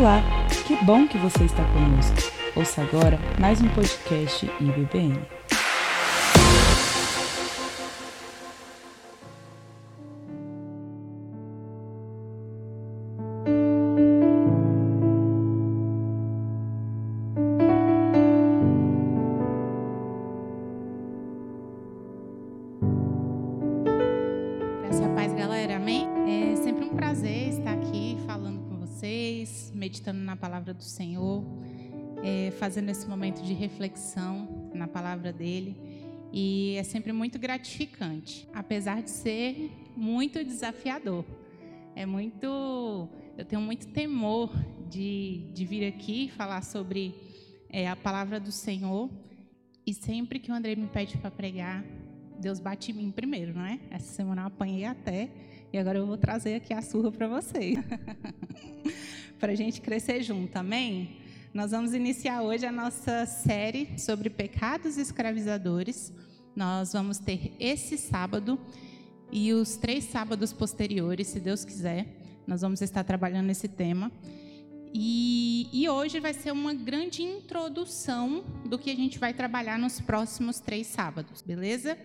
Olá, que bom que você está conosco. Ouça agora mais um podcast IBBN. Do Senhor, é, fazendo esse momento de reflexão na palavra dele. E é sempre muito gratificante, apesar de ser muito desafiador. É muito. Eu tenho muito temor de, de vir aqui falar sobre é, a palavra do Senhor. E sempre que o André me pede para pregar, Deus bate em mim primeiro, não é? Essa semana eu apanhei até, e agora eu vou trazer aqui a surra para vocês. para a gente crescer junto, amém? Nós vamos iniciar hoje a nossa série sobre pecados escravizadores. Nós vamos ter esse sábado e os três sábados posteriores, se Deus quiser, nós vamos estar trabalhando nesse tema. E, e, hoje vai ser uma grande introdução do que a gente vai trabalhar nos próximos três sábados, beleza?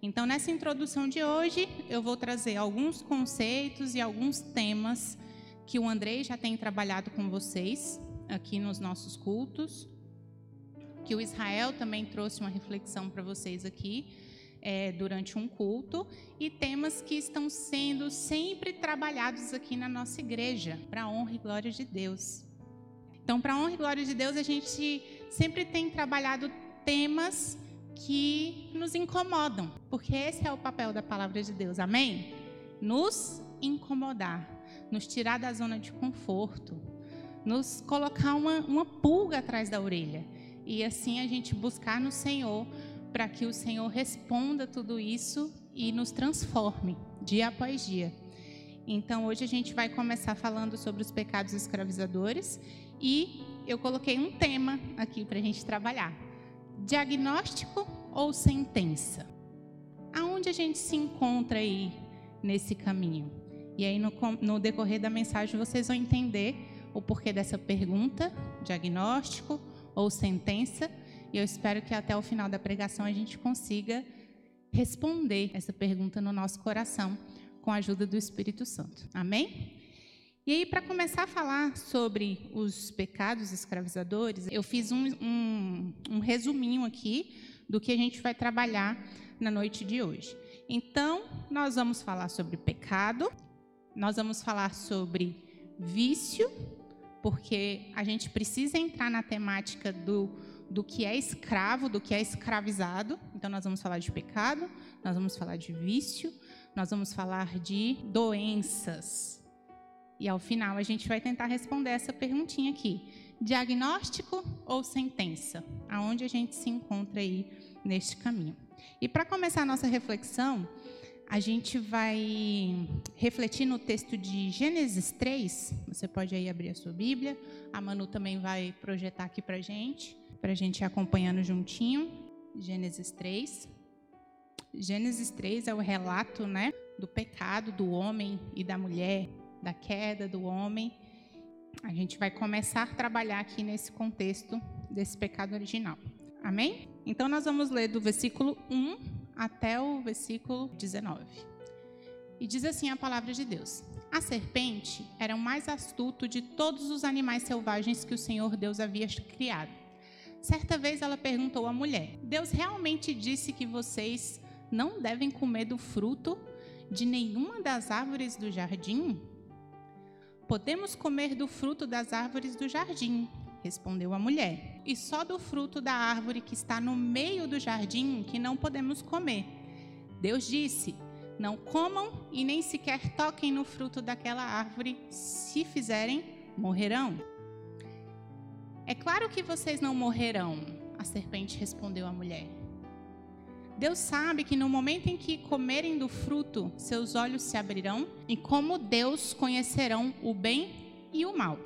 Então, nessa introdução de hoje, eu vou trazer alguns conceitos e alguns temas que o Andrei já tem trabalhado com vocês aqui nos nossos cultos, que o Israel também trouxe uma reflexão para vocês aqui é, durante um culto, e temas que estão sendo sempre trabalhados aqui na nossa igreja, para a honra e glória de Deus. Então, para a honra e glória de Deus, a gente sempre tem trabalhado temas que nos incomodam, porque esse é o papel da palavra de Deus, amém? Nos incomodar, nos tirar da zona de conforto, nos colocar uma, uma pulga atrás da orelha e assim a gente buscar no Senhor para que o Senhor responda tudo isso e nos transforme dia após dia. Então hoje a gente vai começar falando sobre os pecados escravizadores e eu coloquei um tema aqui para a gente trabalhar diagnóstico ou sentença? Aonde a gente se encontra aí nesse caminho? E aí, no, no, decorrer da mensagem, vocês vão entender o porquê dessa pergunta, diagnóstico ou sentença. E eu espero que até o final da pregação a gente consiga responder essa pergunta no nosso coração com a ajuda do Espírito Santo. Amém? E aí, para começar a falar sobre os pecados escravizadores, eu fiz um, um, um, resuminho aqui do que a gente vai trabalhar na noite de hoje. Então, nós vamos falar sobre pecado, nós vamos falar sobre vício, porque a gente precisa entrar na temática do, do que é escravo, do que é escravizado. Então, nós vamos falar de pecado, nós vamos falar de vício, nós vamos falar de doenças e ao final a gente vai tentar responder essa perguntinha aqui: diagnóstico ou sentença? Aonde a gente se encontra aí neste caminho? E para começar a nossa reflexão, a gente vai refletir no texto de Gênesis 3. Você pode aí abrir a sua Bíblia. A Manu também vai projetar aqui para gente, para a gente ir acompanhando juntinho. Gênesis 3. Gênesis 3 é o relato, né, do pecado do homem e da mulher da queda do homem, a gente vai começar a trabalhar aqui nesse contexto desse pecado original. Amém? Então nós vamos ler do versículo 1 até o versículo 19. E diz assim a palavra de Deus: A serpente era o mais astuto de todos os animais selvagens que o Senhor Deus havia criado. Certa vez ela perguntou à mulher: Deus realmente disse que vocês não devem comer do fruto de nenhuma das árvores do jardim? Podemos comer do fruto das árvores do jardim, respondeu a mulher. E só do fruto da árvore que está no meio do jardim que não podemos comer. Deus disse: Não comam e nem sequer toquem no fruto daquela árvore, se fizerem, morrerão. É claro que vocês não morrerão, a serpente respondeu à mulher. Deus sabe que no momento em que comerem do fruto, seus olhos se abrirão e, como Deus, conhecerão o bem e o mal.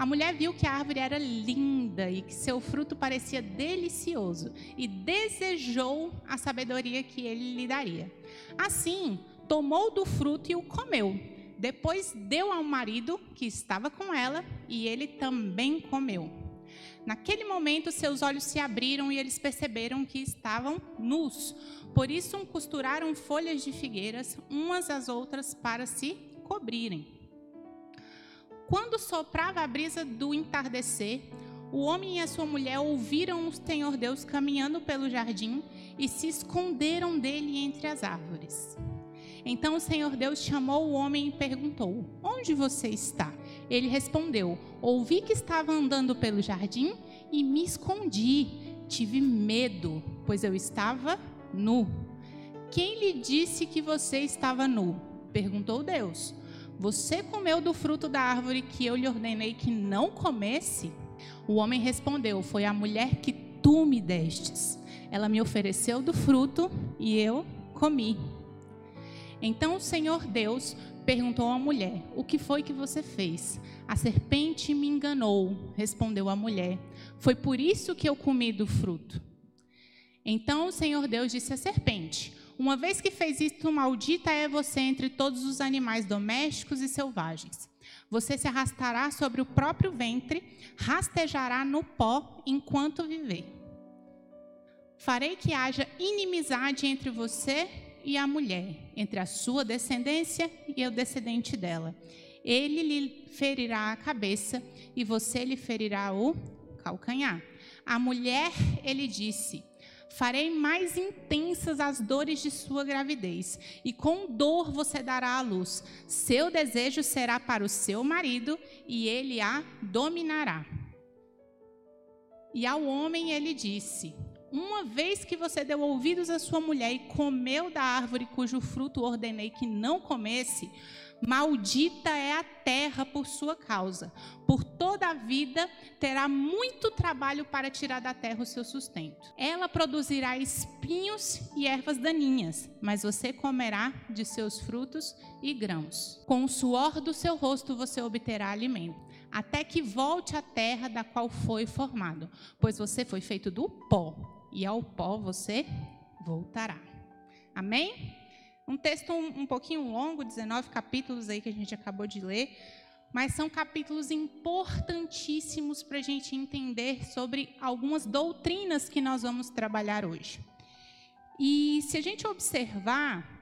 A mulher viu que a árvore era linda e que seu fruto parecia delicioso e desejou a sabedoria que ele lhe daria. Assim, tomou do fruto e o comeu. Depois deu ao marido que estava com ela e ele também comeu. Naquele momento, seus olhos se abriram e eles perceberam que estavam nus. Por isso, costuraram folhas de figueiras umas às outras para se cobrirem. Quando soprava a brisa do entardecer, o homem e a sua mulher ouviram o Senhor Deus caminhando pelo jardim e se esconderam dele entre as árvores. Então o Senhor Deus chamou o homem e perguntou: Onde você está? Ele respondeu: Ouvi que estava andando pelo jardim e me escondi. Tive medo, pois eu estava nu. Quem lhe disse que você estava nu? perguntou Deus. Você comeu do fruto da árvore que eu lhe ordenei que não comesse? O homem respondeu: Foi a mulher que tu me destes. Ela me ofereceu do fruto e eu comi. Então o Senhor Deus perguntou à mulher: O que foi que você fez? A serpente me enganou, respondeu a mulher. Foi por isso que eu comi do fruto. Então o Senhor Deus disse à serpente: Uma vez que fez isto, maldita é você entre todos os animais domésticos e selvagens. Você se arrastará sobre o próprio ventre, rastejará no pó enquanto viver. Farei que haja inimizade entre você e a mulher, entre a sua descendência e o descendente dela. Ele lhe ferirá a cabeça e você lhe ferirá o calcanhar. A mulher, ele disse: Farei mais intensas as dores de sua gravidez, e com dor você dará à luz. Seu desejo será para o seu marido, e ele a dominará. E ao homem ele disse: uma vez que você deu ouvidos à sua mulher e comeu da árvore cujo fruto ordenei que não comesse, maldita é a terra por sua causa. Por toda a vida terá muito trabalho para tirar da terra o seu sustento. Ela produzirá espinhos e ervas daninhas, mas você comerá de seus frutos e grãos. Com o suor do seu rosto você obterá alimento até que volte à terra da qual foi formado, pois você foi feito do pó e ao pó você voltará. Amém? Um texto um, um pouquinho longo, 19 capítulos aí que a gente acabou de ler, mas são capítulos importantíssimos para a gente entender sobre algumas doutrinas que nós vamos trabalhar hoje. E se a gente observar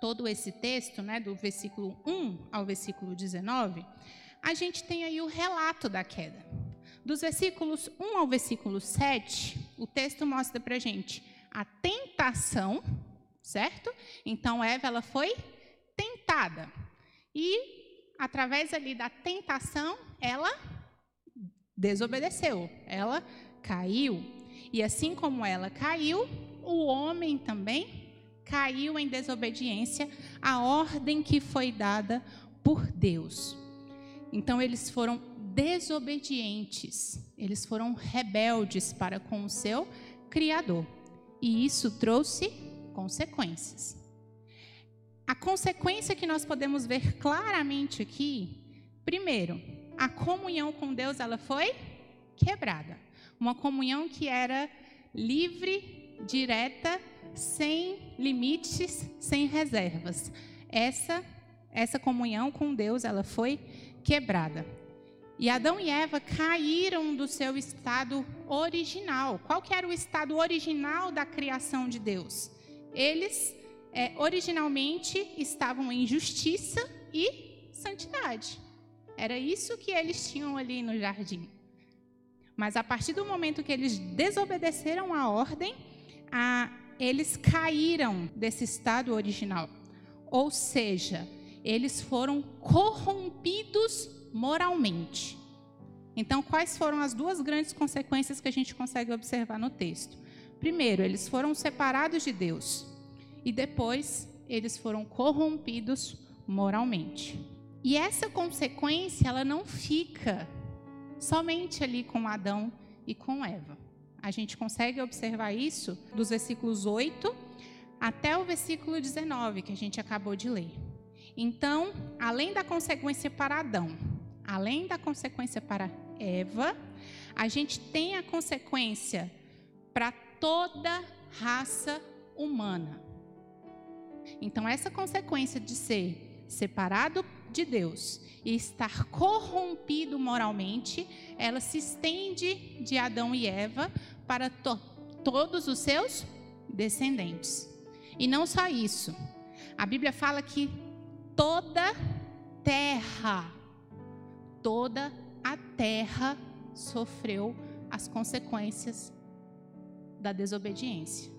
todo esse texto, né, do versículo 1 ao versículo 19, a gente tem aí o relato da queda. Dos versículos 1 ao versículo 7, o texto mostra para gente a tentação, certo? Então, Eva ela foi tentada. E, através ali da tentação, ela desobedeceu, ela caiu. E assim como ela caiu, o homem também caiu em desobediência à ordem que foi dada por Deus. Então, eles foram desobedientes, eles foram rebeldes para com o seu Criador. E isso trouxe consequências. A consequência que nós podemos ver claramente aqui, primeiro, a comunhão com Deus ela foi quebrada. Uma comunhão que era livre, direta, sem limites, sem reservas. Essa essa comunhão com Deus ela foi quebrada. E Adão e Eva caíram do seu estado original. Qual que era o estado original da criação de Deus? Eles é, originalmente estavam em justiça e santidade. Era isso que eles tinham ali no jardim. Mas a partir do momento que eles desobedeceram a ordem, a, eles caíram desse estado original. Ou seja, eles foram corrompidos moralmente. Então, quais foram as duas grandes consequências que a gente consegue observar no texto? Primeiro, eles foram separados de Deus. E depois, eles foram corrompidos moralmente. E essa consequência, ela não fica somente ali com Adão e com Eva. A gente consegue observar isso dos versículos 8 até o versículo 19, que a gente acabou de ler. Então, além da consequência para Adão, além da consequência para Eva, a gente tem a consequência para toda raça humana. Então, essa consequência de ser separado de Deus e estar corrompido moralmente, ela se estende de Adão e Eva para to todos os seus descendentes. E não só isso. A Bíblia fala que toda terra, toda a terra sofreu as consequências da desobediência.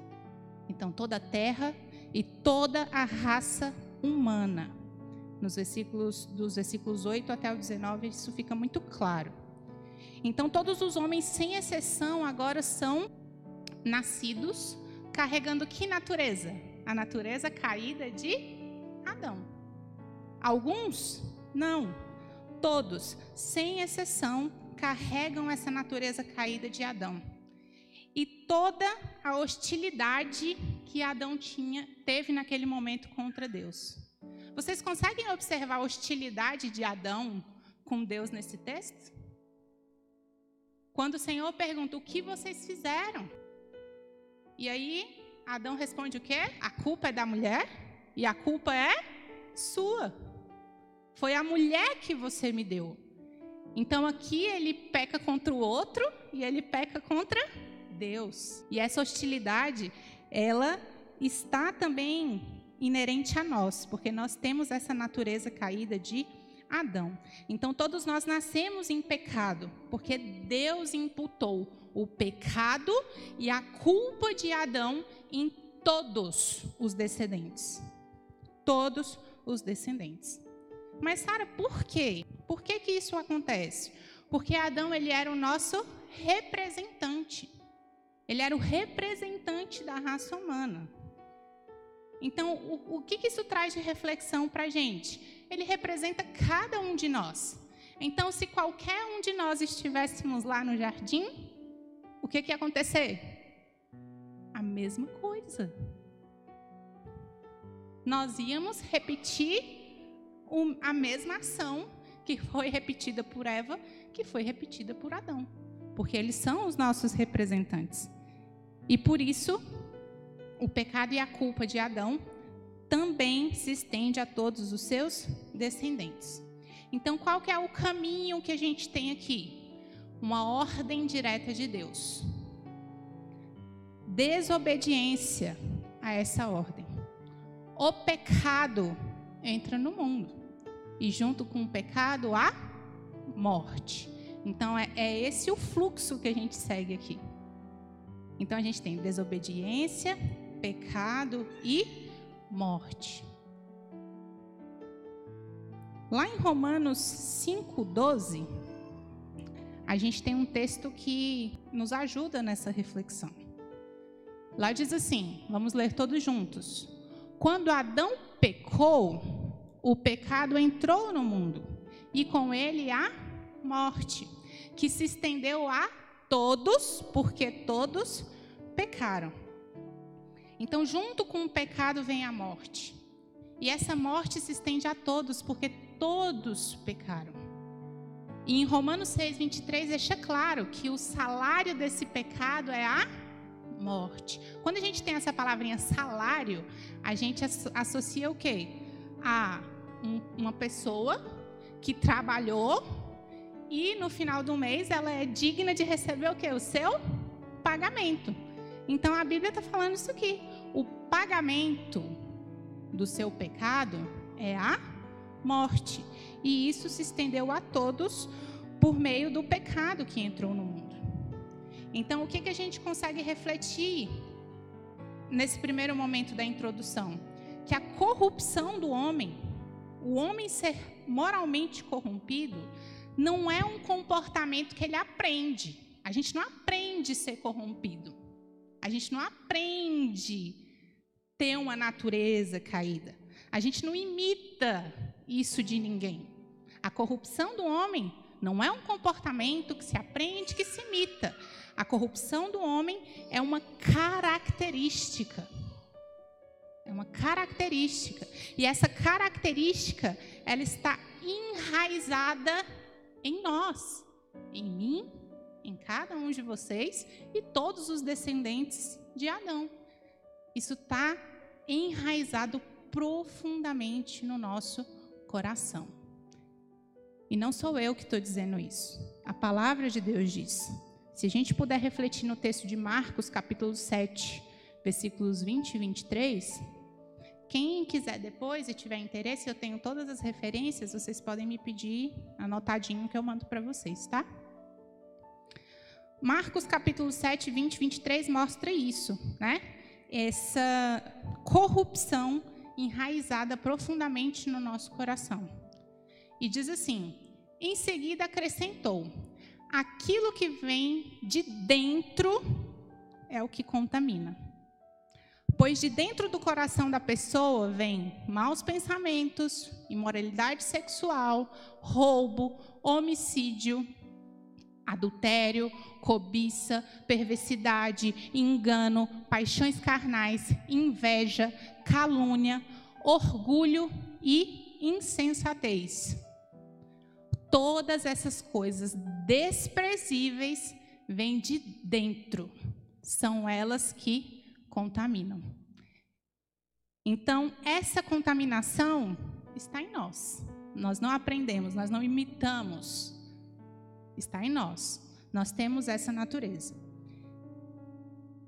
Então, toda a terra e toda a raça humana. Nos versículos, dos versículos 8 até o 19, isso fica muito claro. Então, todos os homens, sem exceção, agora são nascidos carregando que natureza? A natureza caída de Adão. Alguns, não. Todos, sem exceção, carregam essa natureza caída de Adão. E toda a hostilidade que Adão tinha, teve naquele momento contra Deus. Vocês conseguem observar a hostilidade de Adão com Deus nesse texto? Quando o Senhor pergunta: O que vocês fizeram? E aí, Adão responde o quê? A culpa é da mulher e a culpa é sua. Foi a mulher que você me deu. Então aqui ele peca contra o outro e ele peca contra Deus. E essa hostilidade, ela está também inerente a nós, porque nós temos essa natureza caída de Adão. Então todos nós nascemos em pecado, porque Deus imputou o pecado e a culpa de Adão em todos os descendentes. Todos os descendentes. Mas Sara, por quê? Por que que isso acontece? Porque Adão ele era o nosso representante. Ele era o representante da raça humana. Então, o, o que, que isso traz de reflexão para a gente? Ele representa cada um de nós. Então, se qualquer um de nós estivéssemos lá no jardim, o que, que ia acontecer? A mesma coisa. Nós íamos repetir a mesma ação que foi repetida por Eva, que foi repetida por Adão, porque eles são os nossos representantes. E por isso, o pecado e a culpa de Adão também se estende a todos os seus descendentes. Então, qual que é o caminho que a gente tem aqui? Uma ordem direta de Deus. Desobediência a essa ordem. O pecado entra no mundo. E junto com o pecado, a morte. Então, é, é esse o fluxo que a gente segue aqui. Então, a gente tem desobediência, pecado e morte. Lá em Romanos 5,12, a gente tem um texto que nos ajuda nessa reflexão. Lá diz assim: vamos ler todos juntos. Quando Adão pecou, o pecado entrou no mundo, e com ele a morte, que se estendeu a todos, porque todos pecaram. Então, junto com o pecado vem a morte. E essa morte se estende a todos, porque todos pecaram. E em Romanos 6, 23, deixa claro que o salário desse pecado é a morte. Quando a gente tem essa palavrinha salário, a gente associa o quê? A um, uma pessoa que trabalhou e no final do mês ela é digna de receber o quê? O seu pagamento. Então a Bíblia está falando isso aqui. O pagamento do seu pecado é a morte. E isso se estendeu a todos por meio do pecado que entrou no mundo. Então, o que, que a gente consegue refletir nesse primeiro momento da introdução? Que a corrupção do homem, o homem ser moralmente corrompido, não é um comportamento que ele aprende. A gente não aprende a ser corrompido. A gente não aprende ter uma natureza caída. A gente não imita isso de ninguém. A corrupção do homem não é um comportamento que se aprende, que se imita. A corrupção do homem é uma característica. É uma característica. E essa característica, ela está enraizada em nós, em mim, em cada um de vocês e todos os descendentes de Adão. Isso está enraizado profundamente no nosso coração. E não sou eu que estou dizendo isso. A palavra de Deus diz. Se a gente puder refletir no texto de Marcos, capítulo 7, versículos 20 e 23, quem quiser depois e tiver interesse, eu tenho todas as referências, vocês podem me pedir anotadinho que eu mando para vocês, tá? Marcos capítulo 7, 20 e 23 mostra isso, né? Essa corrupção enraizada profundamente no nosso coração. E diz assim: em seguida acrescentou: aquilo que vem de dentro é o que contamina. Pois de dentro do coração da pessoa vem maus pensamentos, imoralidade sexual, roubo, homicídio, adultério, cobiça, perversidade, engano, paixões carnais, inveja, calúnia, orgulho e insensatez. Todas essas coisas desprezíveis vêm de dentro. São elas que contaminam. Então, essa contaminação está em nós. Nós não aprendemos, nós não imitamos. Está em nós. Nós temos essa natureza.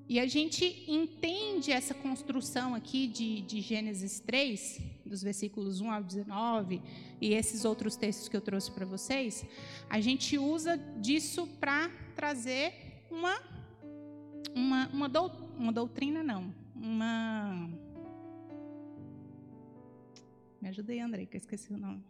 E a gente entende essa construção aqui de, de, Gênesis 3, dos versículos 1 ao 19, e esses outros textos que eu trouxe para vocês, a gente usa disso para trazer uma, uma, uma, uma doutrina não, uma. Me ajudei, Andrei, que eu esqueci o nome.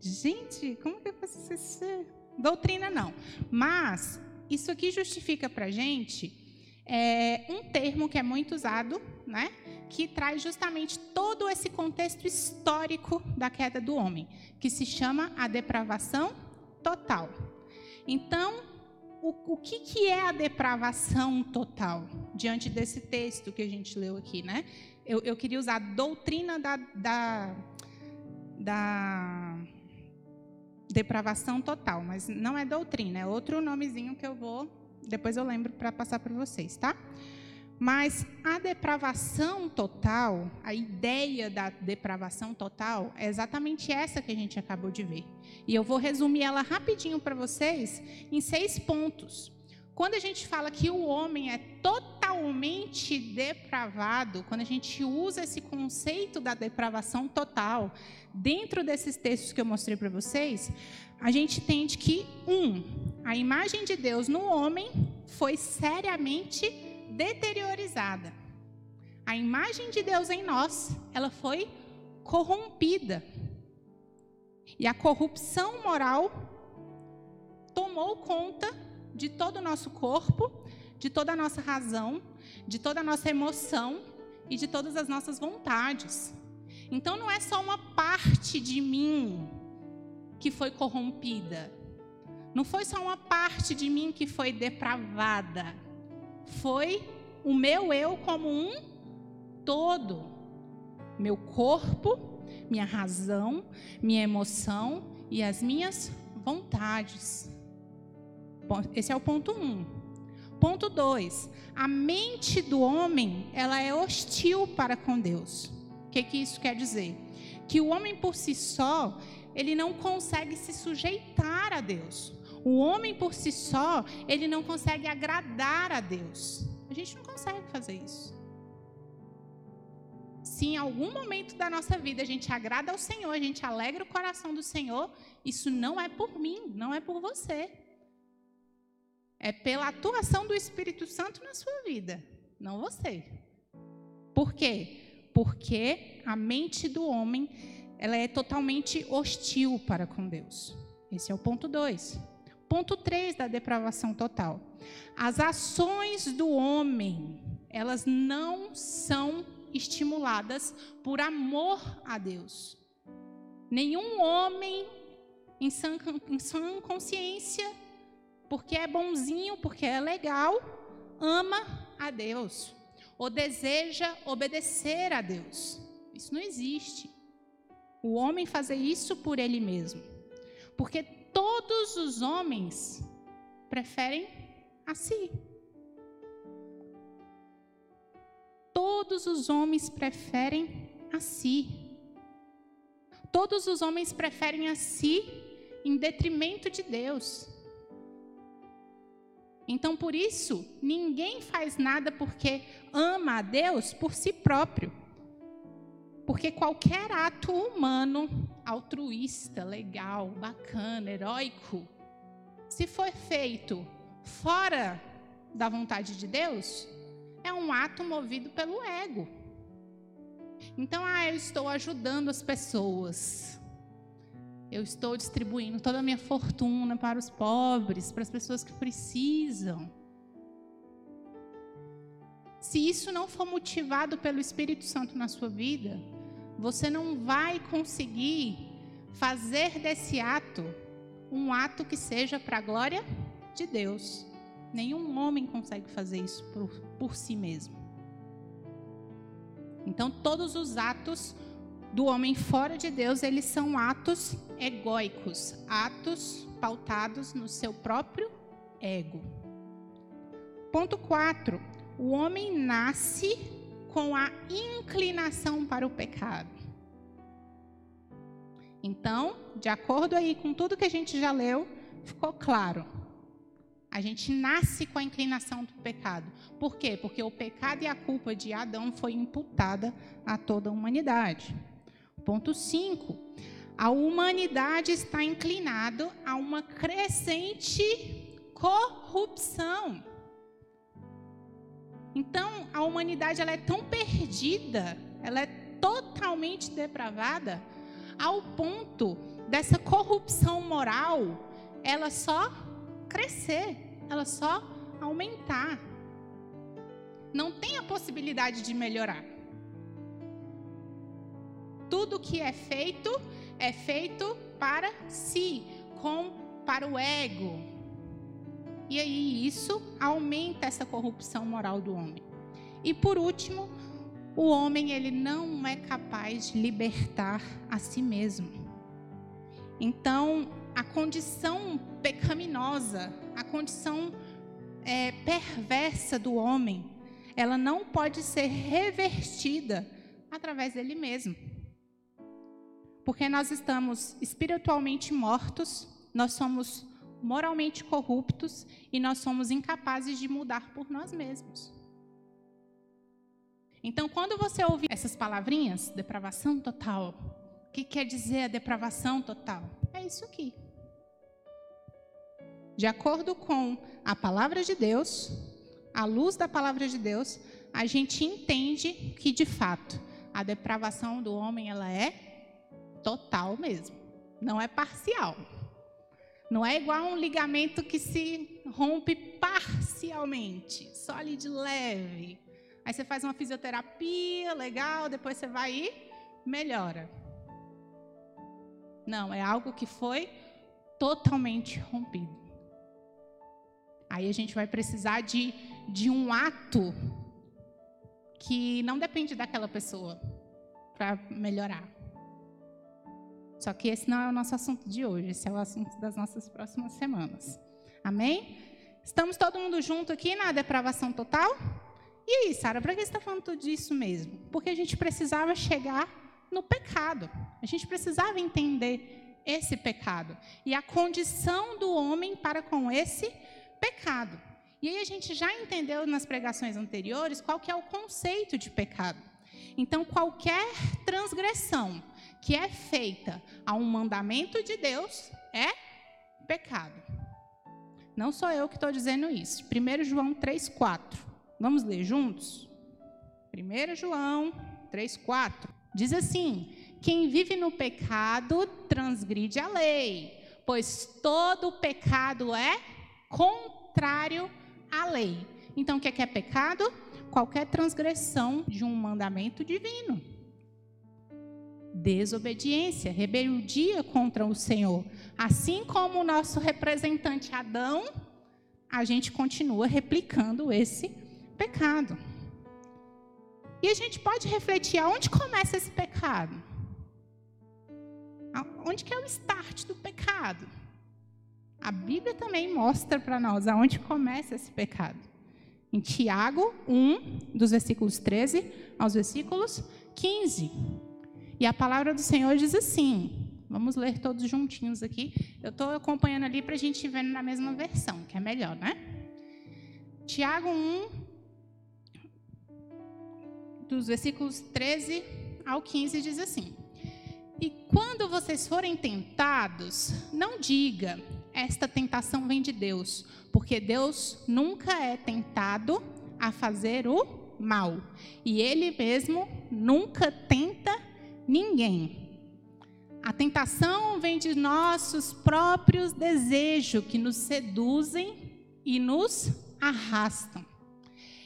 Gente, como que eu faço esquecer? Doutrina não. Mas isso aqui justifica para gente é, um termo que é muito usado, né? Que traz justamente todo esse contexto histórico da queda do homem, que se chama a depravação total. Então, o, o que, que é a depravação total diante desse texto que a gente leu aqui, né? Eu, eu queria usar a doutrina da, da, da depravação total, mas não é doutrina, é outro nomezinho que eu vou, depois eu lembro para passar para vocês, tá? Mas a depravação total, a ideia da depravação total, é exatamente essa que a gente acabou de ver. E eu vou resumir ela rapidinho para vocês em seis pontos. Quando a gente fala que o homem é totalmente depravado, quando a gente usa esse conceito da depravação total dentro desses textos que eu mostrei para vocês, a gente entende que, um, a imagem de Deus no homem foi seriamente deteriorizada. A imagem de Deus em nós, ela foi corrompida. E a corrupção moral tomou conta de todo o nosso corpo, de toda a nossa razão, de toda a nossa emoção e de todas as nossas vontades. Então não é só uma parte de mim que foi corrompida. Não foi só uma parte de mim que foi depravada. Foi o meu eu como um todo. Meu corpo, minha razão, minha emoção e as minhas vontades. Esse é o ponto um. Ponto dois. A mente do homem, ela é hostil para com Deus. O que, que isso quer dizer? Que o homem por si só, ele não consegue se sujeitar a Deus. O homem por si só, ele não consegue agradar a Deus. A gente não consegue fazer isso. Se em algum momento da nossa vida a gente agrada ao Senhor, a gente alegra o coração do Senhor, isso não é por mim, não é por você. É pela atuação do Espírito Santo na sua vida, não você. Por quê? Porque a mente do homem ela é totalmente hostil para com Deus. Esse é o ponto 2. Ponto 3 da depravação total. As ações do homem, elas não são estimuladas por amor a Deus. Nenhum homem em sã, em sã consciência porque é bonzinho, porque é legal, ama a Deus ou deseja obedecer a Deus. Isso não existe. O homem fazer isso por ele mesmo. Porque todos os homens preferem a si. Todos os homens preferem a si. todos os homens preferem a si em detrimento de Deus. Então, por isso, ninguém faz nada porque ama a Deus por si próprio. Porque qualquer ato humano, altruísta, legal, bacana, heróico, se for feito fora da vontade de Deus, é um ato movido pelo ego. Então, ah, eu estou ajudando as pessoas. Eu estou distribuindo toda a minha fortuna para os pobres, para as pessoas que precisam. Se isso não for motivado pelo Espírito Santo na sua vida, você não vai conseguir fazer desse ato um ato que seja para a glória de Deus. Nenhum homem consegue fazer isso por, por si mesmo. Então, todos os atos do homem fora de Deus, eles são atos egóicos, atos pautados no seu próprio ego. Ponto 4. O homem nasce com a inclinação para o pecado. Então, de acordo aí com tudo que a gente já leu, ficou claro. A gente nasce com a inclinação do pecado. Por quê? Porque o pecado e a culpa de Adão foi imputada a toda a humanidade. Ponto 5. A humanidade está inclinada a uma crescente corrupção. Então, a humanidade ela é tão perdida, ela é totalmente depravada, ao ponto dessa corrupção moral, ela só crescer, ela só aumentar. Não tem a possibilidade de melhorar. Tudo que é feito é feito para si, com para o ego. E aí isso aumenta essa corrupção moral do homem. E por último, o homem ele não é capaz de libertar a si mesmo. Então, a condição pecaminosa, a condição é, perversa do homem, ela não pode ser revertida através dele mesmo porque nós estamos espiritualmente mortos, nós somos moralmente corruptos e nós somos incapazes de mudar por nós mesmos. Então, quando você ouve essas palavrinhas, depravação total, o que quer dizer a depravação total? É isso aqui. De acordo com a palavra de Deus, a luz da palavra de Deus, a gente entende que de fato a depravação do homem ela é total mesmo. Não é parcial. Não é igual um ligamento que se rompe parcialmente, só ali de leve. Aí você faz uma fisioterapia legal, depois você vai e melhora. Não, é algo que foi totalmente rompido. Aí a gente vai precisar de, de um ato que não depende daquela pessoa para melhorar. Só que esse não é o nosso assunto de hoje, esse é o assunto das nossas próximas semanas. Amém? Estamos todo mundo junto aqui na depravação total? E aí, Sara, para que você está falando tudo disso mesmo? Porque a gente precisava chegar no pecado. A gente precisava entender esse pecado e a condição do homem para com esse pecado. E aí a gente já entendeu nas pregações anteriores qual que é o conceito de pecado. Então, qualquer transgressão que é feita a um mandamento de Deus é pecado. Não sou eu que estou dizendo isso. 1 João 3,4. Vamos ler juntos? 1 João 3,4. Diz assim: Quem vive no pecado transgride a lei, pois todo pecado é contrário à lei. Então, o que é, que é pecado? Qualquer transgressão de um mandamento divino desobediência, rebeldia contra o Senhor. Assim como o nosso representante Adão, a gente continua replicando esse pecado. E a gente pode refletir aonde começa esse pecado? Onde que é o start do pecado? A Bíblia também mostra para nós aonde começa esse pecado. Em Tiago 1, dos versículos 13 aos versículos 15. E a palavra do Senhor diz assim: vamos ler todos juntinhos aqui. Eu estou acompanhando ali para a gente ir vendo na mesma versão, que é melhor, né? Tiago 1, dos versículos 13 ao 15, diz assim: E quando vocês forem tentados, não diga, esta tentação vem de Deus, porque Deus nunca é tentado a fazer o mal, e Ele mesmo nunca tenta ninguém. A tentação vem de nossos próprios desejos que nos seduzem e nos arrastam.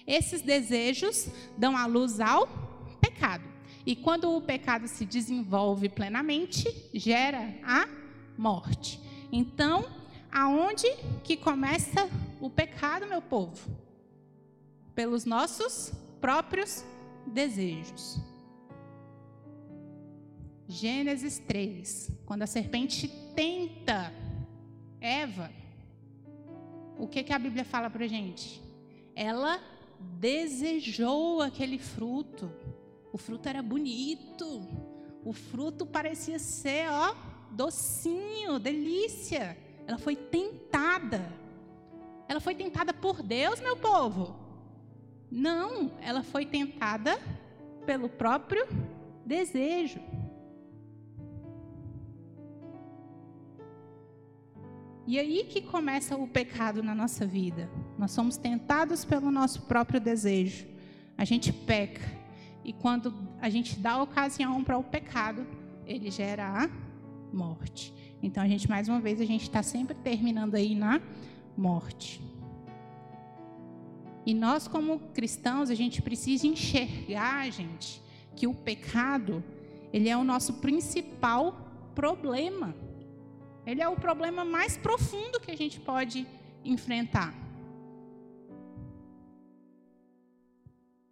Esses desejos dão a luz ao pecado. E quando o pecado se desenvolve plenamente, gera a morte. Então, aonde que começa o pecado, meu povo? Pelos nossos próprios desejos. Gênesis 3, quando a serpente tenta Eva, o que, que a Bíblia fala para gente? Ela desejou aquele fruto. O fruto era bonito. O fruto parecia ser, ó, docinho, delícia. Ela foi tentada. Ela foi tentada por Deus, meu povo? Não, ela foi tentada pelo próprio desejo. E aí que começa o pecado na nossa vida. Nós somos tentados pelo nosso próprio desejo. A gente peca. E quando a gente dá ocasião para o pecado, ele gera a morte. Então a gente, mais uma vez, a gente está sempre terminando aí na morte. E nós, como cristãos, a gente precisa enxergar, gente, que o pecado, ele é o nosso principal problema. Ele é o problema mais profundo que a gente pode enfrentar.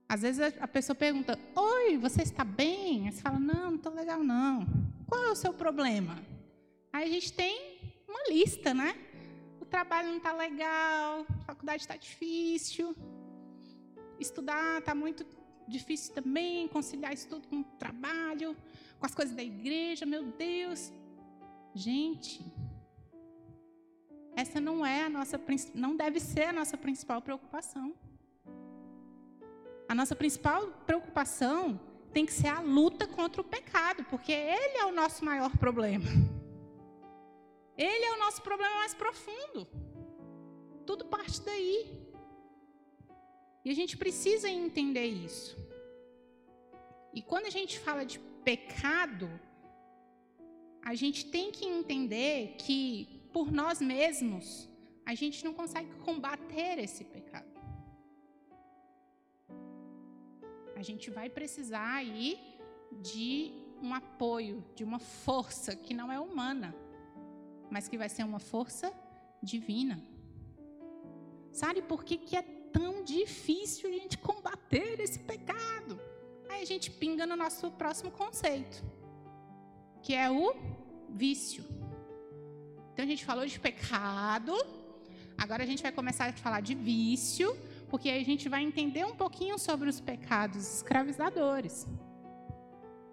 Às vezes a pessoa pergunta: Oi, você está bem? Você fala: Não, não estou legal, não. Qual é o seu problema? Aí a gente tem uma lista, né? O trabalho não está legal, a faculdade está difícil, estudar está muito difícil também, conciliar estudo com o trabalho, com as coisas da igreja, meu Deus. Gente, essa não é a nossa não deve ser a nossa principal preocupação. A nossa principal preocupação tem que ser a luta contra o pecado, porque ele é o nosso maior problema. Ele é o nosso problema mais profundo. Tudo parte daí. E a gente precisa entender isso. E quando a gente fala de pecado, a gente tem que entender que, por nós mesmos, a gente não consegue combater esse pecado. A gente vai precisar aí de um apoio, de uma força que não é humana, mas que vai ser uma força divina. Sabe por que, que é tão difícil a gente combater esse pecado? Aí a gente pinga no nosso próximo conceito que é o vício. Então a gente falou de pecado, agora a gente vai começar a falar de vício, porque aí a gente vai entender um pouquinho sobre os pecados escravizadores.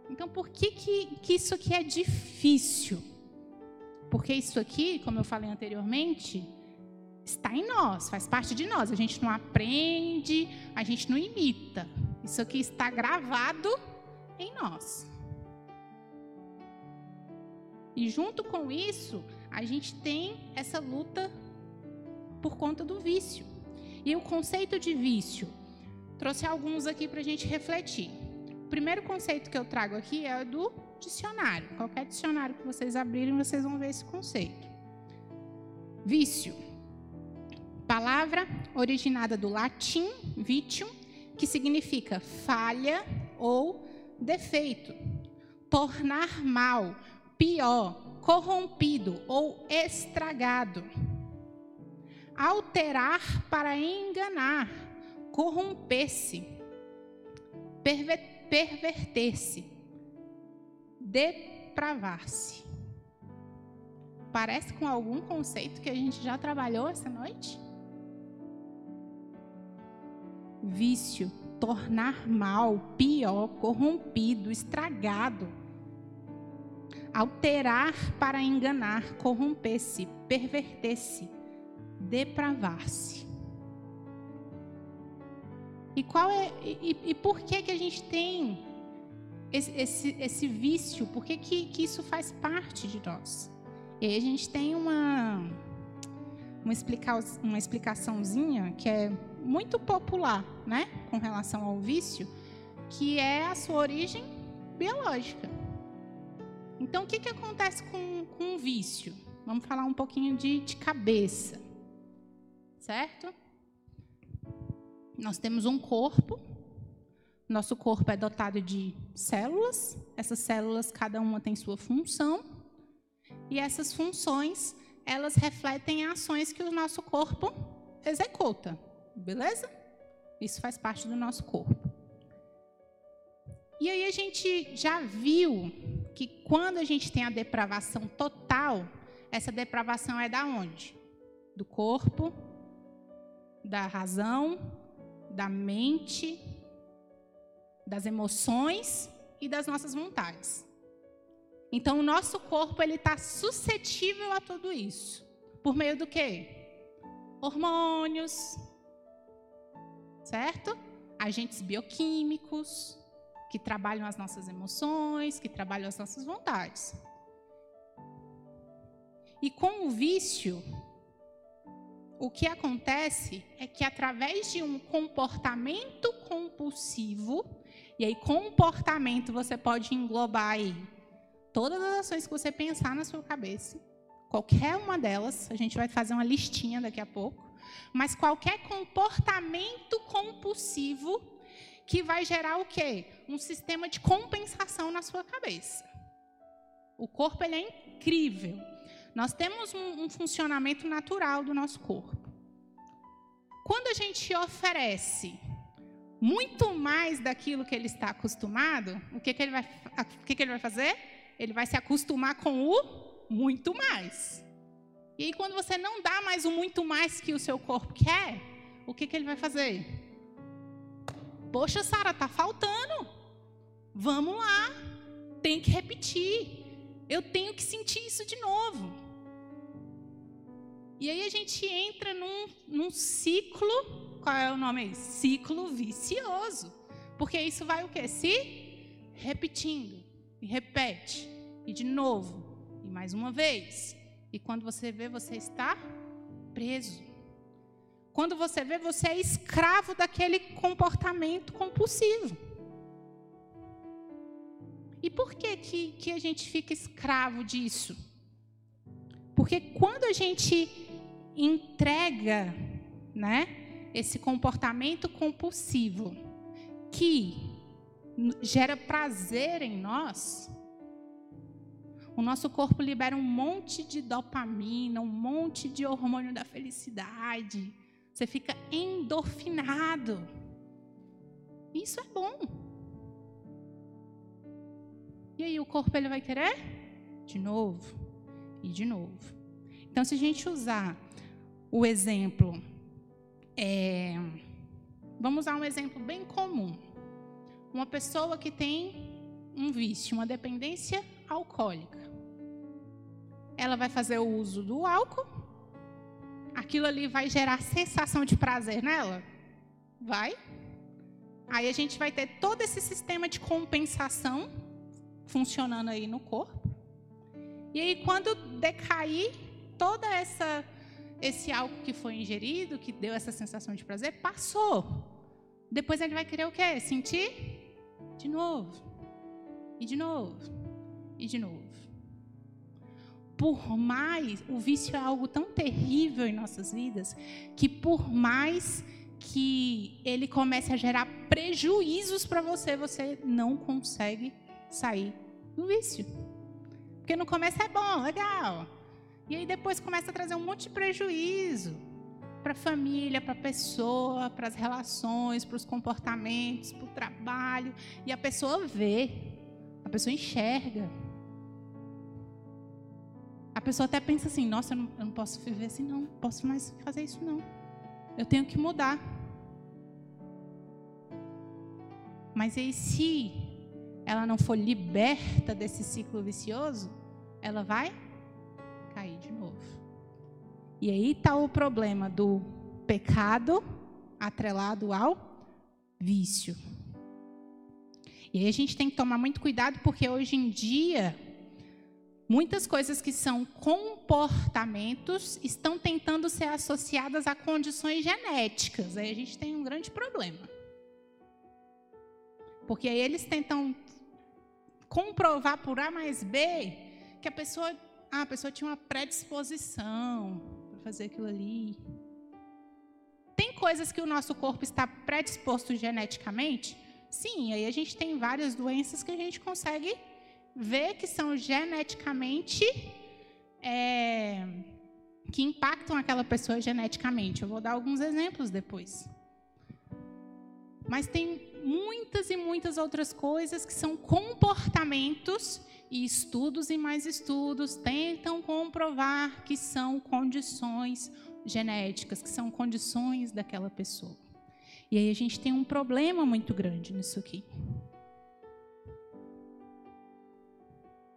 Então por que, que, que isso aqui é difícil? Porque isso aqui, como eu falei anteriormente, está em nós, faz parte de nós. A gente não aprende, a gente não imita. Isso aqui está gravado em nós. E junto com isso, a gente tem essa luta por conta do vício. E o conceito de vício, trouxe alguns aqui para a gente refletir. O primeiro conceito que eu trago aqui é do dicionário. Qualquer dicionário que vocês abrirem, vocês vão ver esse conceito. Vício. Palavra originada do latim vitium, que significa falha ou defeito. Tornar mal, pior, corrompido ou estragado. Alterar para enganar, corromper-se, perverter-se, depravar-se. Parece com algum conceito que a gente já trabalhou essa noite? Vício, tornar mal, pior, corrompido, estragado alterar para enganar, corromper-se, perverter-se, depravar-se. E qual é e, e, por que que a gente tem esse, esse, esse vício? Por que, que, que isso faz parte de nós? E aí a gente tem uma uma, explica, uma explicaçãozinha que é muito popular, né, com relação ao vício, que é a sua origem biológica. Então, o que, que acontece com, com o vício? Vamos falar um pouquinho de, de cabeça, certo? Nós temos um corpo, nosso corpo é dotado de células, essas células, cada uma tem sua função, e essas funções, elas refletem ações que o nosso corpo executa, beleza? Isso faz parte do nosso corpo. E aí a gente já viu que quando a gente tem a depravação total, essa depravação é da onde? Do corpo, da razão, da mente, das emoções e das nossas vontades. Então, o nosso corpo ele está suscetível a tudo isso. Por meio do quê? Hormônios, certo? Agentes bioquímicos, que trabalham as nossas emoções, que trabalham as nossas vontades. E com o vício, o que acontece é que através de um comportamento compulsivo, e aí comportamento você pode englobar aí todas as ações que você pensar na sua cabeça, qualquer uma delas, a gente vai fazer uma listinha daqui a pouco, mas qualquer comportamento compulsivo que vai gerar o quê? Um sistema de compensação na sua cabeça. O corpo ele é incrível. Nós temos um, um funcionamento natural do nosso corpo. Quando a gente oferece muito mais daquilo que ele está acostumado, o que, que, ele, vai, o que, que ele vai fazer? Ele vai se acostumar com o muito mais. E aí, quando você não dá mais o muito mais que o seu corpo quer, o que, que ele vai fazer? Poxa, Sara, tá faltando. Vamos lá. Tem que repetir. Eu tenho que sentir isso de novo. E aí a gente entra num, num ciclo, qual é o nome aí? Ciclo vicioso. Porque isso vai o quê? Se repetindo. E repete. E de novo. E mais uma vez. E quando você vê, você está preso. Quando você vê, você é escravo daquele comportamento compulsivo. E por que, que, que a gente fica escravo disso? Porque quando a gente entrega né, esse comportamento compulsivo que gera prazer em nós, o nosso corpo libera um monte de dopamina, um monte de hormônio da felicidade, você fica endorfinado. Isso é bom. E aí o corpo ele vai querer de novo e de novo. Então, se a gente usar o exemplo, é, vamos usar um exemplo bem comum. Uma pessoa que tem um vício, uma dependência alcoólica. Ela vai fazer o uso do álcool aquilo ali vai gerar sensação de prazer nela? Vai. Aí a gente vai ter todo esse sistema de compensação funcionando aí no corpo. E aí quando decair toda essa esse álcool que foi ingerido, que deu essa sensação de prazer, passou. Depois ele vai querer o quê? Sentir de novo. E de novo. E de novo por mais, o vício é algo tão terrível em nossas vidas, que por mais que ele comece a gerar prejuízos para você, você não consegue sair do vício. Porque no começo é bom, legal. E aí depois começa a trazer um monte de prejuízo para a família, para a pessoa, para as relações, para os comportamentos, para o trabalho. E a pessoa vê, a pessoa enxerga. Pessoa até pensa assim: nossa, eu não, eu não posso viver assim, não. Não posso mais fazer isso, não. Eu tenho que mudar. Mas aí, se ela não for liberta desse ciclo vicioso, ela vai cair de novo. E aí está o problema do pecado atrelado ao vício. E aí a gente tem que tomar muito cuidado, porque hoje em dia, muitas coisas que são comportamentos estão tentando ser associadas a condições genéticas. Aí a gente tem um grande problema. Porque aí eles tentam comprovar por A mais B que a pessoa, ah, a pessoa tinha uma predisposição para fazer aquilo ali. Tem coisas que o nosso corpo está predisposto geneticamente? Sim, aí a gente tem várias doenças que a gente consegue ver que são geneticamente é, que impactam aquela pessoa geneticamente. Eu vou dar alguns exemplos depois. Mas tem muitas e muitas outras coisas que são comportamentos e estudos e mais estudos tentam comprovar que são condições genéticas, que são condições daquela pessoa. E aí a gente tem um problema muito grande nisso aqui.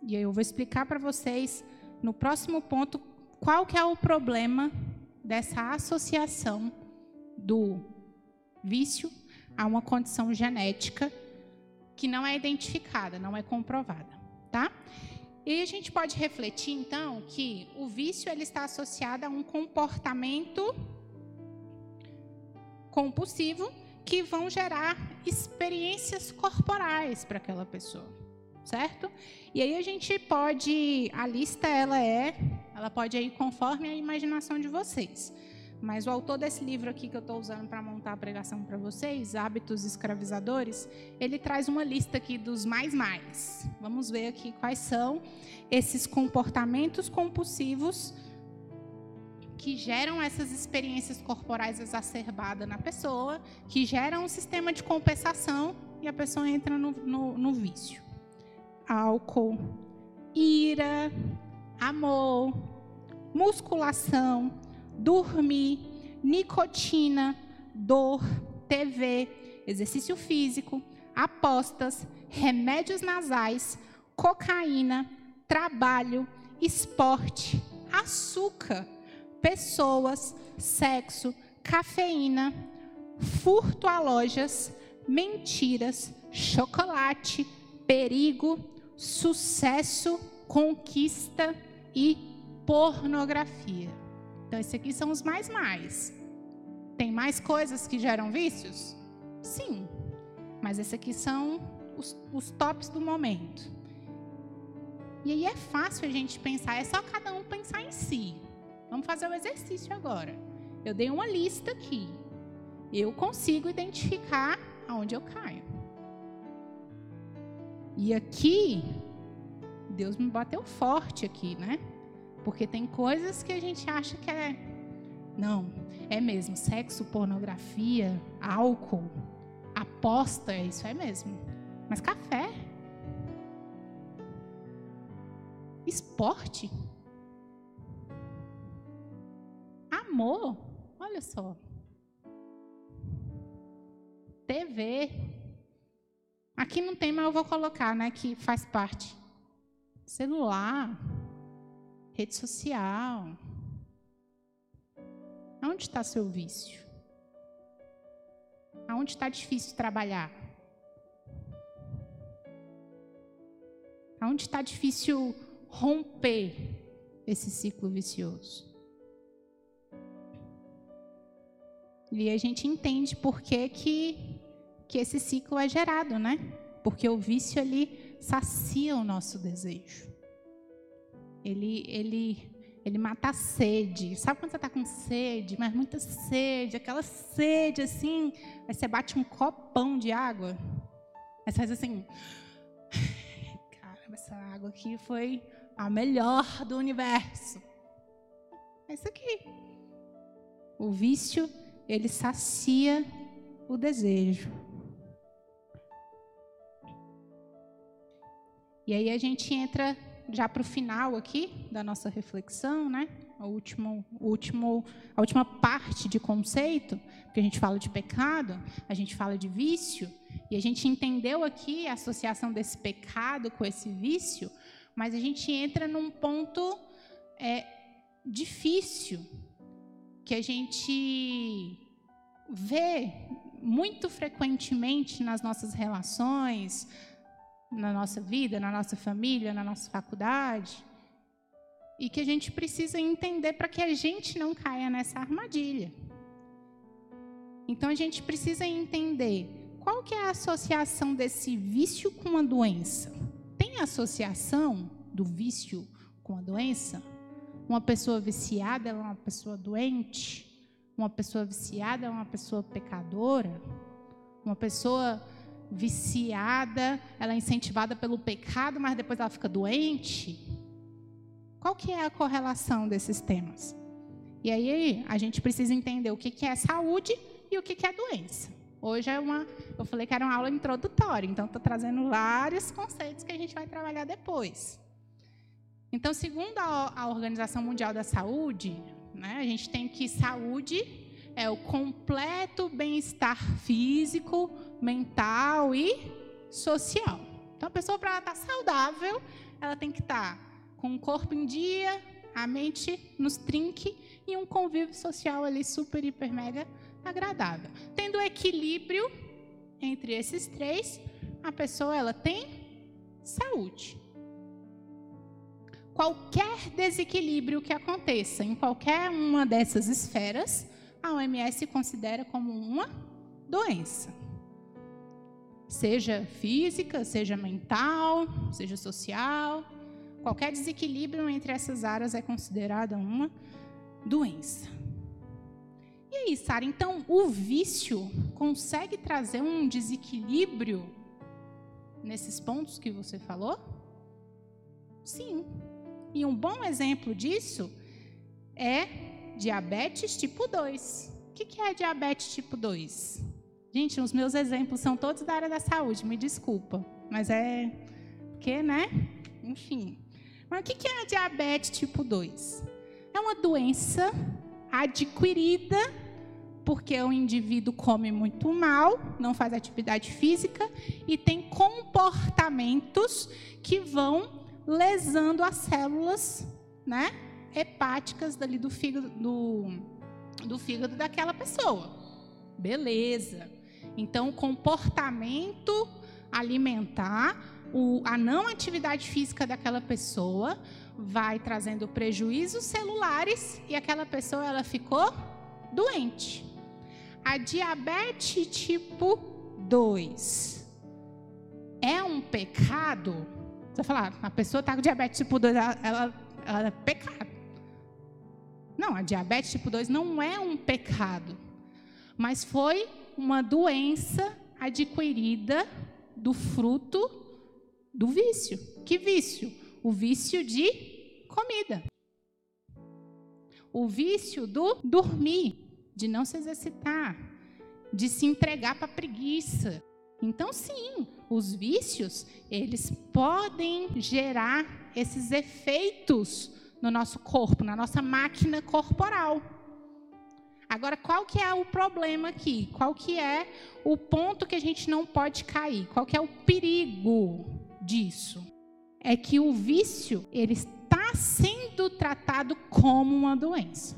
E eu vou explicar para vocês no próximo ponto qual que é o problema dessa associação do vício a uma condição genética que não é identificada, não é comprovada, tá? E a gente pode refletir então que o vício ele está associado a um comportamento compulsivo que vão gerar experiências corporais para aquela pessoa, certo? E aí a gente pode, a lista ela é, ela pode ir conforme a imaginação de vocês. Mas o autor desse livro aqui que eu estou usando para montar a pregação para vocês, Hábitos Escravizadores, ele traz uma lista aqui dos mais mais. Vamos ver aqui quais são esses comportamentos compulsivos que geram essas experiências corporais exacerbadas na pessoa, que geram um sistema de compensação e a pessoa entra no, no, no vício. Álcool, ira, amor, musculação, dormir, nicotina, dor, TV, exercício físico, apostas, remédios nasais, cocaína, trabalho, esporte, açúcar, pessoas, sexo, cafeína, furto a lojas, mentiras, chocolate, perigo, sucesso, conquista e pornografia. Então, esses aqui são os mais mais. Tem mais coisas que geram vícios? Sim. Mas esses aqui são os, os tops do momento. E aí é fácil a gente pensar, é só cada um pensar em si. Vamos fazer o exercício agora. Eu dei uma lista aqui. Eu consigo identificar aonde eu caio. E aqui, Deus me bateu forte aqui, né? Porque tem coisas que a gente acha que é. Não, é mesmo. Sexo, pornografia, álcool, aposta, isso é mesmo. Mas café. Esporte. Amor. Olha só. TV. Aqui não tem, mas eu vou colocar, né? Que faz parte. Celular rede social. Onde está seu vício? Aonde está difícil trabalhar? Aonde está difícil romper esse ciclo vicioso? E a gente entende por que, que, que esse ciclo é gerado, né? Porque o vício ali sacia o nosso desejo. Ele, ele, ele mata a sede. Sabe quando você está com sede, mas muita sede, aquela sede assim, aí você bate um copão de água, aí você faz assim, cara, essa água aqui foi a melhor do universo. É isso aqui. O vício, ele sacia o desejo. E aí a gente entra já para o final aqui da nossa reflexão, né? A, último, último, a última parte de conceito, porque a gente fala de pecado, a gente fala de vício, e a gente entendeu aqui a associação desse pecado com esse vício, mas a gente entra num ponto é, difícil que a gente vê muito frequentemente nas nossas relações, na nossa vida, na nossa família, na nossa faculdade, e que a gente precisa entender para que a gente não caia nessa armadilha. Então a gente precisa entender qual que é a associação desse vício com a doença. Tem associação do vício com a doença? Uma pessoa viciada é uma pessoa doente? Uma pessoa viciada é uma pessoa pecadora? Uma pessoa viciada, ela é incentivada pelo pecado, mas depois ela fica doente? Qual que é a correlação desses temas? E aí a gente precisa entender o que é saúde e o que é doença. Hoje é uma, eu falei que era uma aula introdutória, então estou trazendo vários conceitos que a gente vai trabalhar depois. Então, segundo a, a Organização Mundial da Saúde, né, a gente tem que saúde é o completo bem-estar físico, mental e social. Então, a pessoa, para estar tá saudável, ela tem que estar tá com o corpo em dia, a mente nos trinque e um convívio social ali super, hiper, mega agradável. Tendo equilíbrio entre esses três, a pessoa ela tem saúde. Qualquer desequilíbrio que aconteça em qualquer uma dessas esferas, a OMS considera como uma doença. Seja física, seja mental, seja social, qualquer desequilíbrio entre essas áreas é considerada uma doença. E aí, Sara, então o vício consegue trazer um desequilíbrio nesses pontos que você falou? Sim. E um bom exemplo disso é diabetes tipo 2. O que é diabetes tipo 2? Gente, os meus exemplos são todos da área da saúde, me desculpa. Mas é. Porque, né? Enfim. Mas o que é a diabetes tipo 2? É uma doença adquirida porque o indivíduo come muito mal, não faz atividade física e tem comportamentos que vão lesando as células, né, hepáticas dali do fígado do, do fígado daquela pessoa. Beleza. Então, o comportamento alimentar, o, a não atividade física daquela pessoa vai trazendo prejuízos celulares e aquela pessoa ela ficou doente. A diabetes tipo 2 é um pecado? Você vai falar, a pessoa está com diabetes tipo 2, ela, ela, ela é pecado. Não, a diabetes tipo 2 não é um pecado, mas foi uma doença adquirida do fruto do vício. Que vício? O vício de comida. O vício do dormir, de não se exercitar, de se entregar para preguiça. Então, sim, os vícios, eles podem gerar esses efeitos no nosso corpo, na nossa máquina corporal. Agora, qual que é o problema aqui? Qual que é o ponto que a gente não pode cair? Qual que é o perigo disso? é que o vício ele está sendo tratado como uma doença.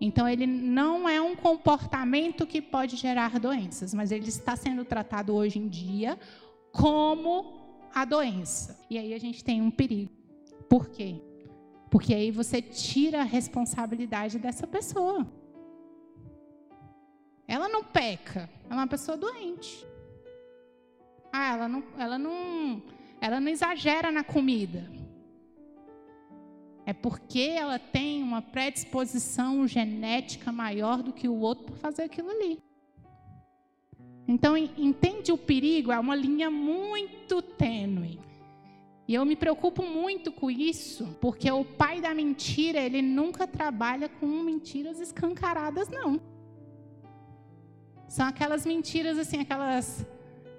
Então ele não é um comportamento que pode gerar doenças, mas ele está sendo tratado hoje em dia como a doença. E aí a gente tem um perigo. Por quê? Porque aí você tira a responsabilidade dessa pessoa. Ela não peca, ela é uma pessoa doente. Ah, ela não, ela não ela não exagera na comida. É porque ela tem uma predisposição genética maior do que o outro para fazer aquilo ali. Então, entende o perigo? É uma linha muito tênue. E eu me preocupo muito com isso, porque o pai da mentira, ele nunca trabalha com mentiras escancaradas, não. São aquelas mentiras assim, aquelas.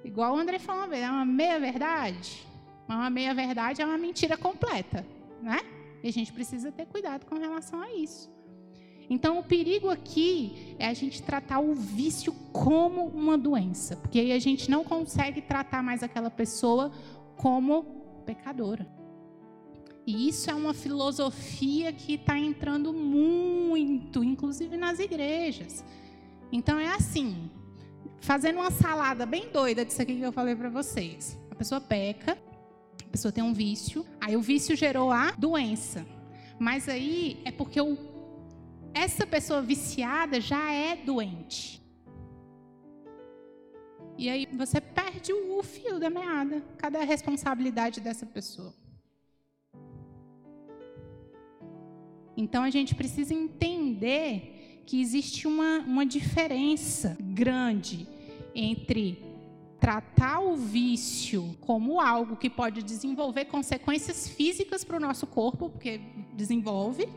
Igual o André falou é uma meia-verdade. Mas uma meia-verdade é uma mentira completa, né? E a gente precisa ter cuidado com relação a isso. Então, o perigo aqui é a gente tratar o vício como uma doença, porque aí a gente não consegue tratar mais aquela pessoa como pecadora. E isso é uma filosofia que está entrando muito, inclusive nas igrejas. Então é assim, fazendo uma salada bem doida disso aqui que eu falei para vocês. A pessoa peca, a pessoa tem um vício, aí o vício gerou a doença. Mas aí é porque o, essa pessoa viciada já é doente. E aí você perde o fio da meada. Cadê a responsabilidade dessa pessoa? Então a gente precisa entender que existe uma, uma diferença grande entre tratar o vício como algo que pode desenvolver consequências físicas para o nosso corpo, porque desenvolve.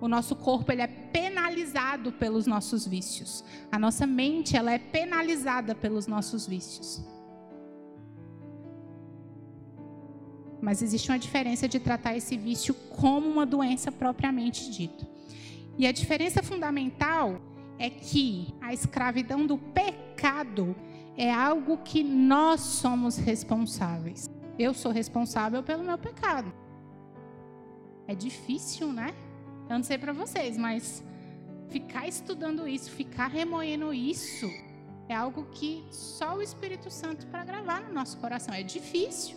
O nosso corpo ele é penalizado pelos nossos vícios. A nossa mente ela é penalizada pelos nossos vícios. Mas existe uma diferença de tratar esse vício como uma doença propriamente dita. E a diferença fundamental é que a escravidão do pecado é algo que nós somos responsáveis. Eu sou responsável pelo meu pecado. É difícil, né? Eu não sei para vocês, mas ficar estudando isso, ficar remoendo isso, é algo que só o Espírito Santo para gravar no nosso coração. É difícil.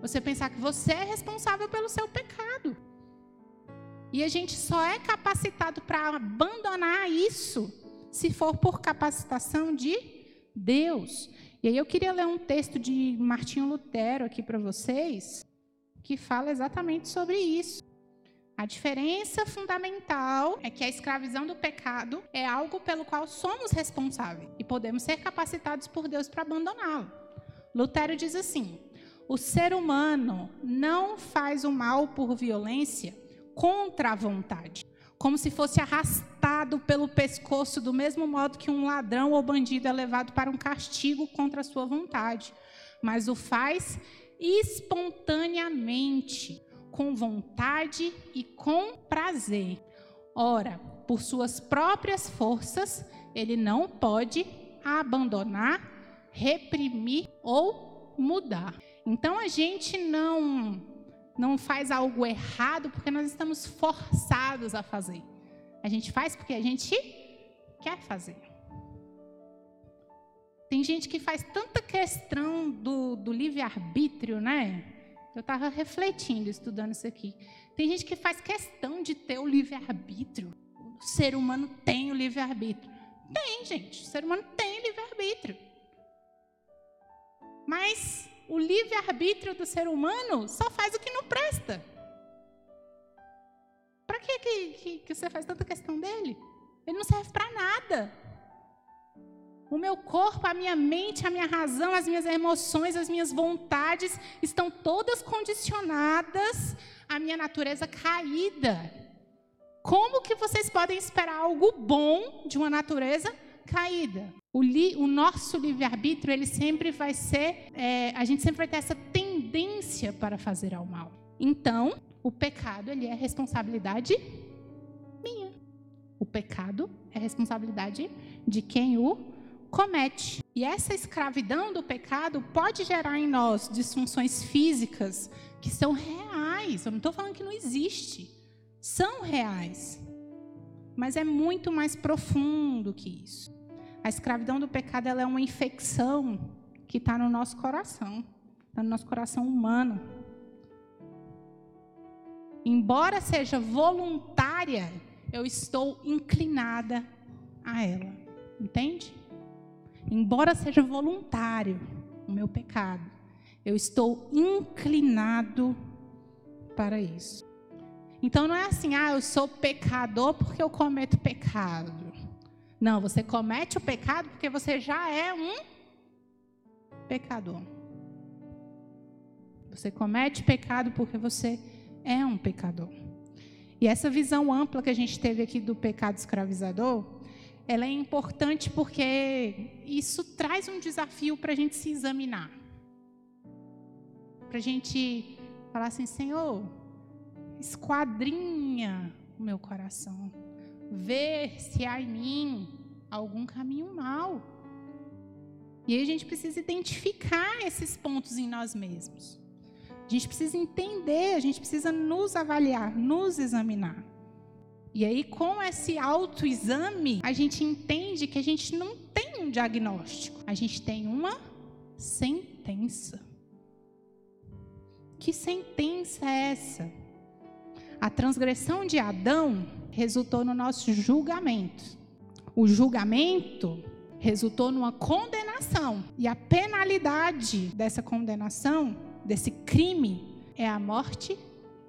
Você pensar que você é responsável pelo seu pecado. E a gente só é capacitado para abandonar isso se for por capacitação de Deus. E aí eu queria ler um texto de Martinho Lutero aqui para vocês, que fala exatamente sobre isso. A diferença fundamental é que a escravidão do pecado é algo pelo qual somos responsáveis e podemos ser capacitados por Deus para abandoná-lo. Lutero diz assim: o ser humano não faz o mal por violência contra a vontade, como se fosse arrastado pelo pescoço, do mesmo modo que um ladrão ou bandido é levado para um castigo contra a sua vontade, mas o faz espontaneamente, com vontade e com prazer. Ora, por suas próprias forças, ele não pode abandonar, reprimir ou mudar. Então a gente não não faz algo errado porque nós estamos forçados a fazer. A gente faz porque a gente quer fazer. Tem gente que faz tanta questão do, do livre-arbítrio, né? Eu estava refletindo, estudando isso aqui. Tem gente que faz questão de ter o livre-arbítrio. O ser humano tem o livre-arbítrio. Tem, gente. O ser humano tem livre-arbítrio. Mas o livre-arbítrio do ser humano só faz o que não presta. Para que, que, que você faz tanta questão dele? Ele não serve para nada. O meu corpo, a minha mente, a minha razão, as minhas emoções, as minhas vontades estão todas condicionadas à minha natureza caída. Como que vocês podem esperar algo bom de uma natureza caída? O, li, o nosso livre-arbítrio, ele sempre vai ser, é, a gente sempre vai ter essa tendência para fazer ao mal. Então, o pecado, ele é responsabilidade minha. O pecado é responsabilidade de quem o comete. E essa escravidão do pecado pode gerar em nós disfunções físicas que são reais. Eu não estou falando que não existe. São reais. Mas é muito mais profundo que isso. A escravidão do pecado é uma infecção que está no nosso coração, está no nosso coração humano. Embora seja voluntária, eu estou inclinada a ela. Entende? Embora seja voluntário o meu pecado, eu estou inclinado para isso. Então não é assim, ah, eu sou pecador porque eu cometo pecado. Não, você comete o pecado porque você já é um pecador. Você comete pecado porque você é um pecador. E essa visão ampla que a gente teve aqui do pecado escravizador, ela é importante porque isso traz um desafio para a gente se examinar. Para a gente falar assim, Senhor, esquadrinha o meu coração ver se há em mim algum caminho mal. E aí a gente precisa identificar esses pontos em nós mesmos. A gente precisa entender, a gente precisa nos avaliar, nos examinar. E aí, com esse autoexame, a gente entende que a gente não tem um diagnóstico, a gente tem uma sentença. Que sentença é essa? A transgressão de Adão resultou no nosso julgamento. O julgamento resultou numa condenação. E a penalidade dessa condenação, desse crime, é a morte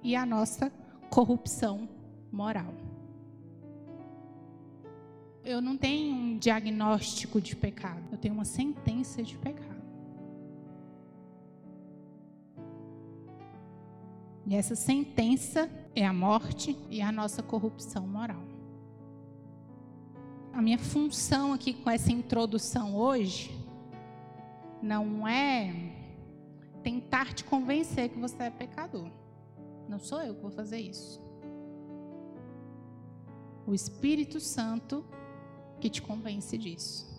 e a nossa corrupção moral. Eu não tenho um diagnóstico de pecado, eu tenho uma sentença de pecado. E essa sentença é a morte e a nossa corrupção moral. A minha função aqui com essa introdução hoje não é tentar te convencer que você é pecador. Não sou eu que vou fazer isso. O Espírito Santo que te convence disso.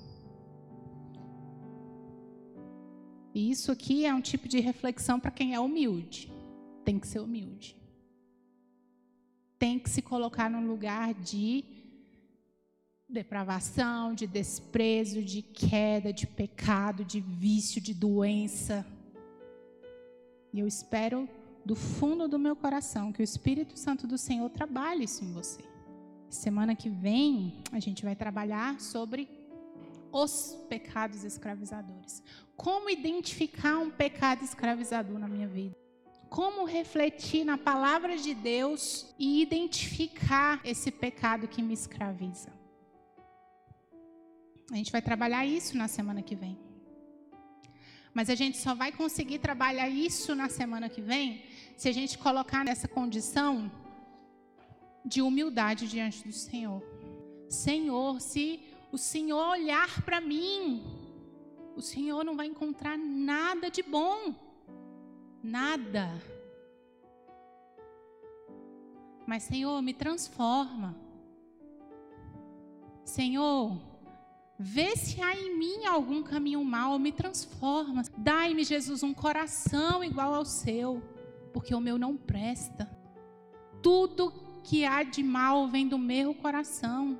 E isso aqui é um tipo de reflexão para quem é humilde. Tem que ser humilde. Tem que se colocar num lugar de depravação, de desprezo, de queda, de pecado, de vício, de doença. E eu espero do fundo do meu coração que o Espírito Santo do Senhor trabalhe isso em você. Semana que vem, a gente vai trabalhar sobre os pecados escravizadores. Como identificar um pecado escravizador na minha vida? Como refletir na palavra de Deus e identificar esse pecado que me escraviza? A gente vai trabalhar isso na semana que vem. Mas a gente só vai conseguir trabalhar isso na semana que vem se a gente colocar nessa condição de humildade diante do Senhor. Senhor, se o Senhor olhar para mim, o Senhor não vai encontrar nada de bom. Nada. Mas, Senhor, me transforma. Senhor, vê se há em mim algum caminho mau, me transforma. Dai-me, Jesus, um coração igual ao seu, porque o meu não presta. Tudo que há de mal vem do meu coração.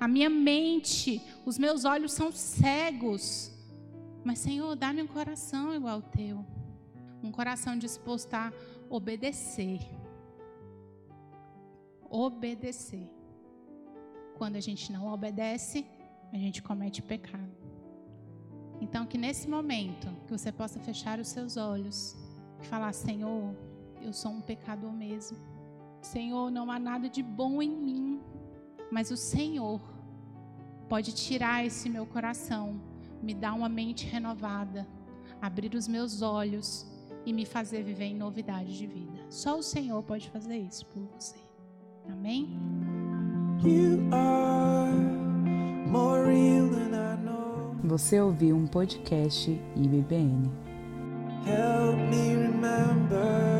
A minha mente, os meus olhos são cegos. Mas, Senhor, dá-me um coração igual ao teu. Um coração disposto a obedecer. Obedecer. Quando a gente não obedece, a gente comete pecado. Então, que nesse momento, que você possa fechar os seus olhos e falar: Senhor, eu sou um pecador mesmo. Senhor, não há nada de bom em mim, mas o Senhor pode tirar esse meu coração, me dar uma mente renovada, abrir os meus olhos e me fazer viver em novidade de vida. Só o Senhor pode fazer isso por você. Amém? Você ouviu um podcast IBBN. Help me remember.